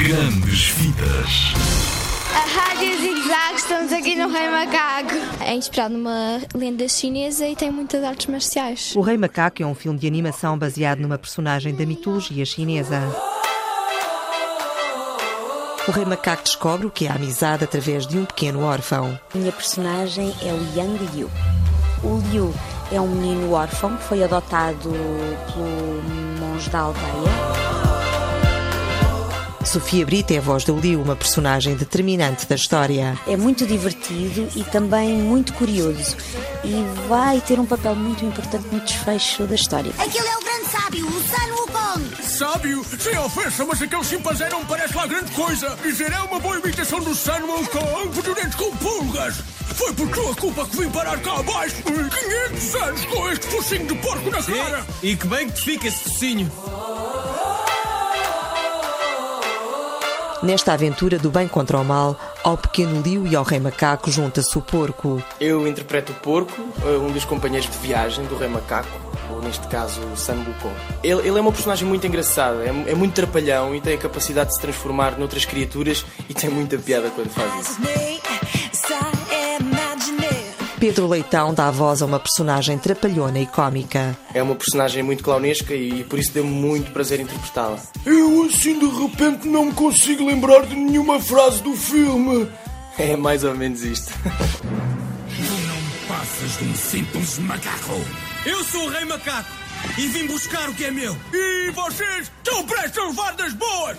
Grandes Vidas. A Rádio Zig Zag, estamos aqui no Rei Macaco. É inspirado numa lenda chinesa e tem muitas artes marciais. O Rei Macaco é um filme de animação baseado numa personagem da mitologia chinesa. O Rei Macaco descobre o que é a amizade através de um pequeno órfão. A minha personagem é o Yang Liu. O Liu é um menino órfão que foi adotado pelo monge da aldeia. Sofia Brito é a voz do Liu, uma personagem determinante da história. É muito divertido e também muito curioso. E vai ter um papel muito importante no desfecho da história. Aquele é o grande sábio, o Sun Wukong. Sábio? Sem ofensa, mas aquele chimpanzé não parece lá grande coisa. Dizer é uma boa imitação do Sun Wukong, fedorento com pulgas. Foi por tua culpa que vim parar cá abaixo. 500 anos com este focinho de porco na cara. E que bem que te fica esse focinho. Nesta aventura do bem contra o mal, ao pequeno Liu e ao Rei Macaco junta-se o porco. Eu interpreto o porco, eh, um dos companheiros de viagem do Rei Macaco, ou neste caso o San Wukong. Ele, ele é uma personagem muito engraçada, é, é muito trapalhão e tem a capacidade de se transformar noutras criaturas e tem muita piada quando faz isso. Pedro Leitão dá voz a uma personagem trapalhona e cómica. É uma personagem muito clownesca e por isso deu-me muito prazer interpretá-la. Eu assim de repente não me consigo lembrar de nenhuma frase do filme. É mais ou menos isto. Passas de um simples macaco. Eu sou o Rei Macaco e vim buscar o que é meu. E vocês estão prestes a levar das boas.